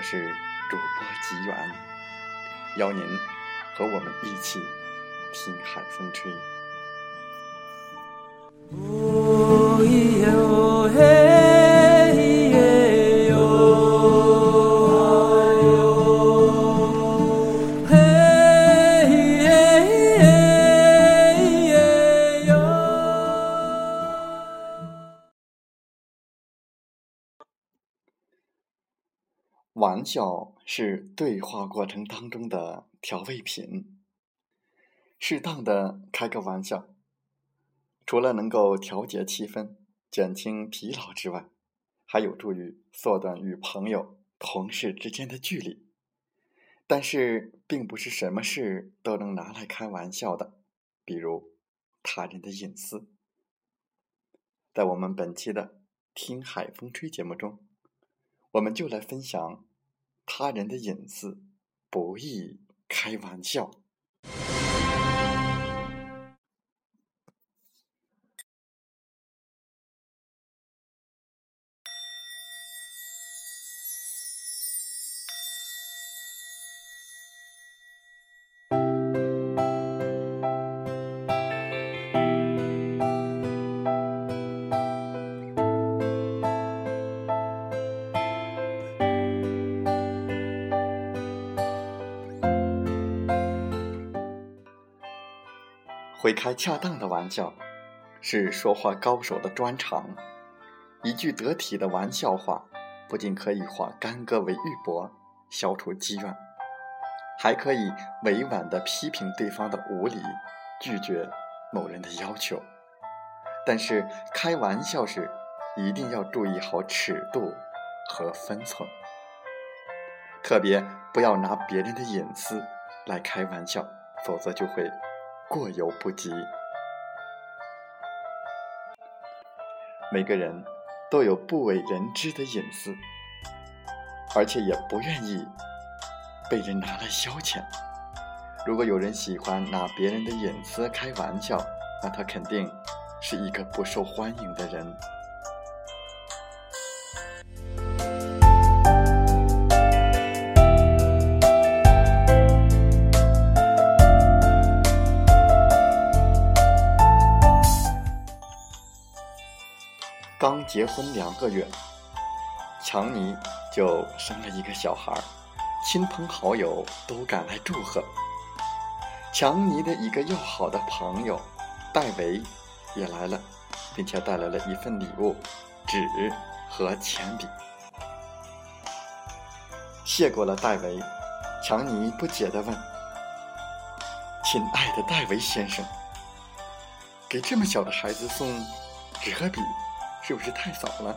我是主播吉源，邀您和我们一起听海风吹。玩笑是对话过程当中的调味品。适当的开个玩笑，除了能够调节气氛、减轻疲劳之外，还有助于缩短与朋友、同事之间的距离。但是，并不是什么事都能拿来开玩笑的，比如他人的隐私。在我们本期的《听海风吹》节目中，我们就来分享。他人的隐私不宜开玩笑。会开恰当的玩笑，是说话高手的专长。一句得体的玩笑话，不仅可以化干戈为玉帛，消除积怨，还可以委婉地批评对方的无理，拒绝某人的要求。但是开玩笑时，一定要注意好尺度和分寸，特别不要拿别人的隐私来开玩笑，否则就会。过犹不及。每个人都有不为人知的隐私，而且也不愿意被人拿来消遣。如果有人喜欢拿别人的隐私开玩笑，那他肯定是一个不受欢迎的人。刚结婚两个月，强尼就生了一个小孩，亲朋好友都赶来祝贺。强尼的一个要好的朋友戴维也来了，并且带来了一份礼物——纸和铅笔。谢过了戴维，强尼不解地问：“亲爱的戴维先生，给这么小的孩子送纸和笔？”是不是太早了？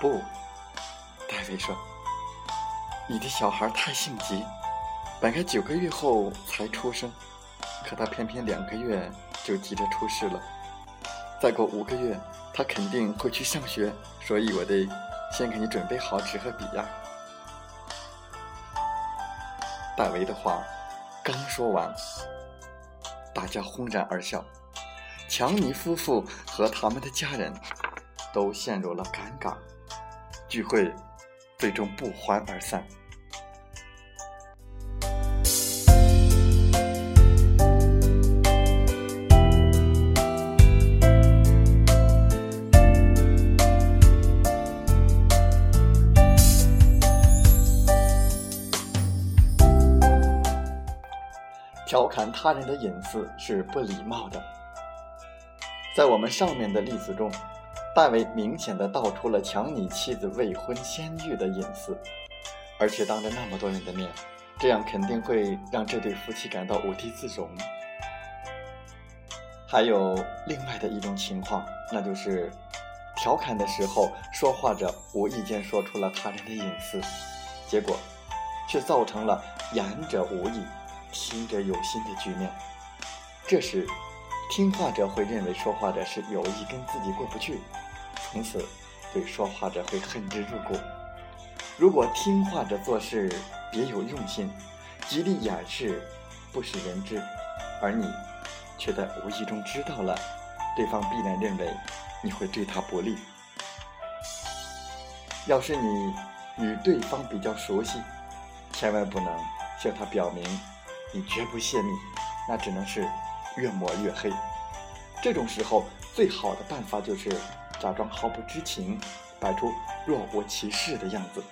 不，戴维说：“你的小孩太性急，本该九个月后才出生，可他偏偏两个月就急着出世了。再过五个月，他肯定会去上学，所以我得先给你准备好纸和笔呀。”戴维的话刚说完，大家轰然而笑。强尼夫妇和他们的家人都陷入了尴尬聚会最终不欢而散。调侃他人的隐私是不礼貌的。在我们上面的例子中，大卫明显的道出了强你妻子未婚先孕的隐私，而且当着那么多人的面，这样肯定会让这对夫妻感到无地自容。还有另外的一种情况，那就是调侃的时候，说话者无意间说出了他人的隐私，结果却造成了言者无意。听者有心的局面，这时听话者会认为说话者是有意跟自己过不去，从此对说话者会恨之入骨。如果听话者做事别有用心，极力掩饰，不使人知，而你却在无意中知道了，对方必然认为你会对他不利。要是你与对方比较熟悉，千万不能向他表明。你绝不泄密，那只能是越抹越黑。这种时候，最好的办法就是假装毫不知情，摆出若无其事的样子。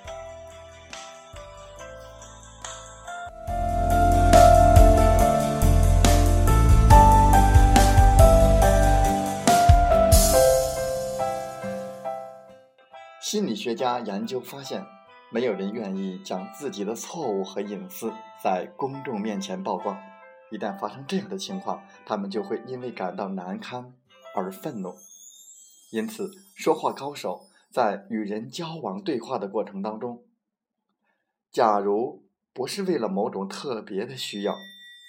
心理学家研究发现。没有人愿意将自己的错误和隐私在公众面前曝光。一旦发生这样的情况，他们就会因为感到难堪而愤怒。因此，说话高手在与人交往对话的过程当中，假如不是为了某种特别的需要，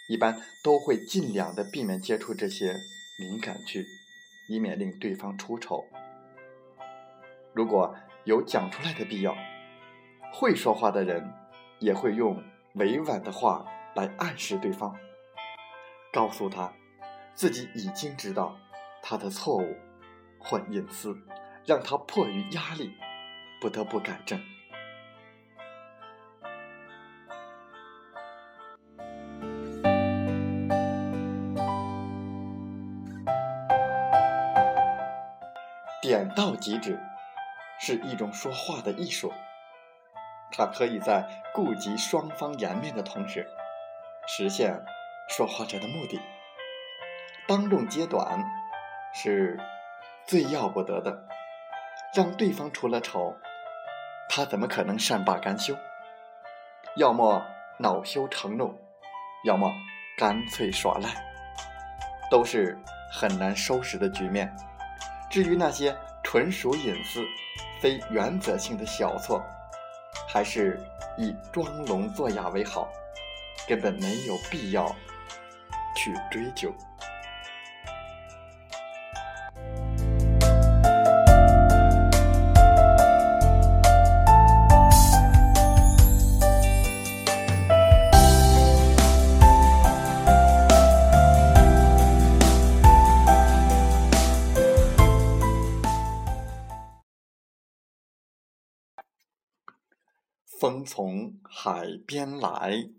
一般都会尽量的避免接触这些敏感句，以免令对方出丑。如果有讲出来的必要，会说话的人也会用委婉的话来暗示对方，告诉他自己已经知道他的错误或隐私，让他迫于压力不得不改正。点到即止是一种说话的艺术。它可以在顾及双方颜面的同时，实现说话者的目的。当众揭短是最要不得的，让对方出了丑，他怎么可能善罢甘休？要么恼羞成怒，要么干脆耍赖，都是很难收拾的局面。至于那些纯属隐私、非原则性的小错，还是以装聋作哑为好，根本没有必要去追究。风从海边来，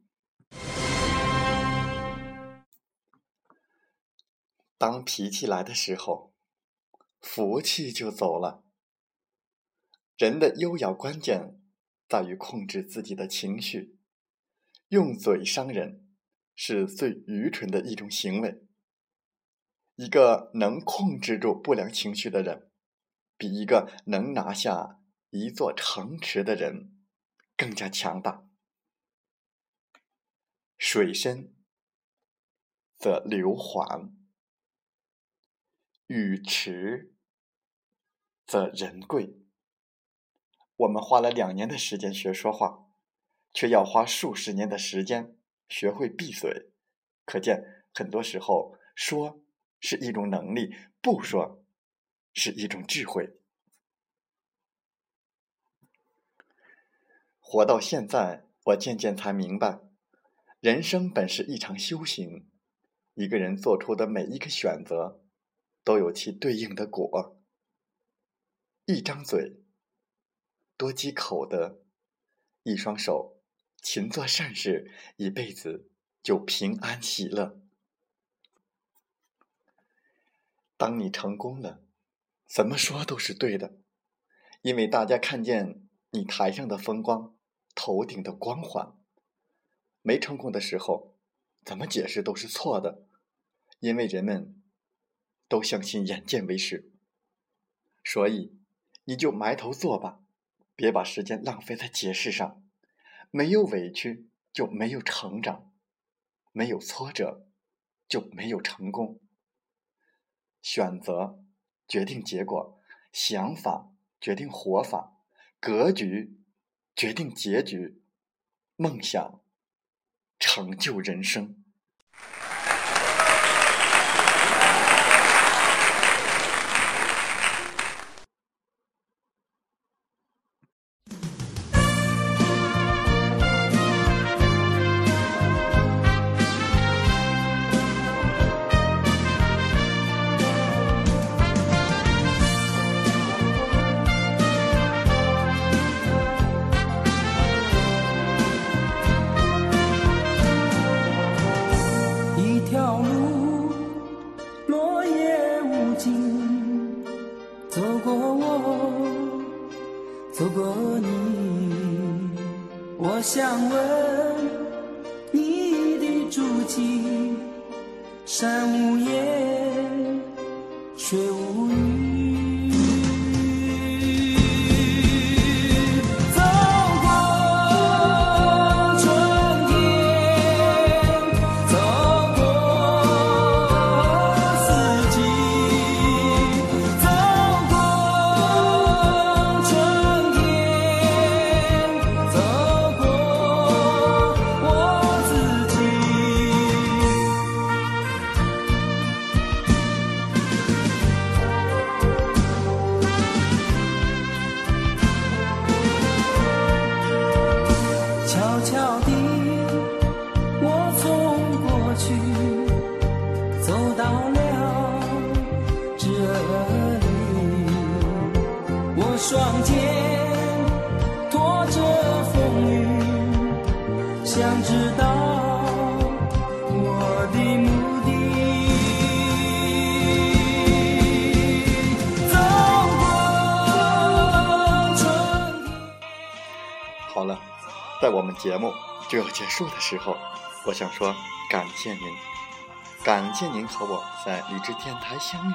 当脾气来的时候，福气就走了。人的优雅关键在于控制自己的情绪，用嘴伤人是最愚蠢的一种行为。一个能控制住不良情绪的人，比一个能拿下一座城池的人。更加强大。水深则流缓，语迟则人贵。我们花了两年的时间学说话，却要花数十年的时间学会闭嘴。可见，很多时候说是一种能力，不说是一种智慧。活到现在，我渐渐才明白，人生本是一场修行。一个人做出的每一个选择，都有其对应的果。一张嘴，多积口德；一双手，勤做善事，一辈子就平安喜乐。当你成功了，怎么说都是对的，因为大家看见你台上的风光。头顶的光环，没成功的时候，怎么解释都是错的，因为人们都相信眼见为实。所以，你就埋头做吧，别把时间浪费在解释上。没有委屈就没有成长，没有挫折就没有成功。选择决定结果，想法决定活法，格局决定结局，梦想成就人生。想问你的足迹，山无言，水无语。双肩拖着风雨，想知道我的目的。走过春天。好了，在我们节目就要结束的时候，我想说感谢您，感谢您和我在理智电台相遇，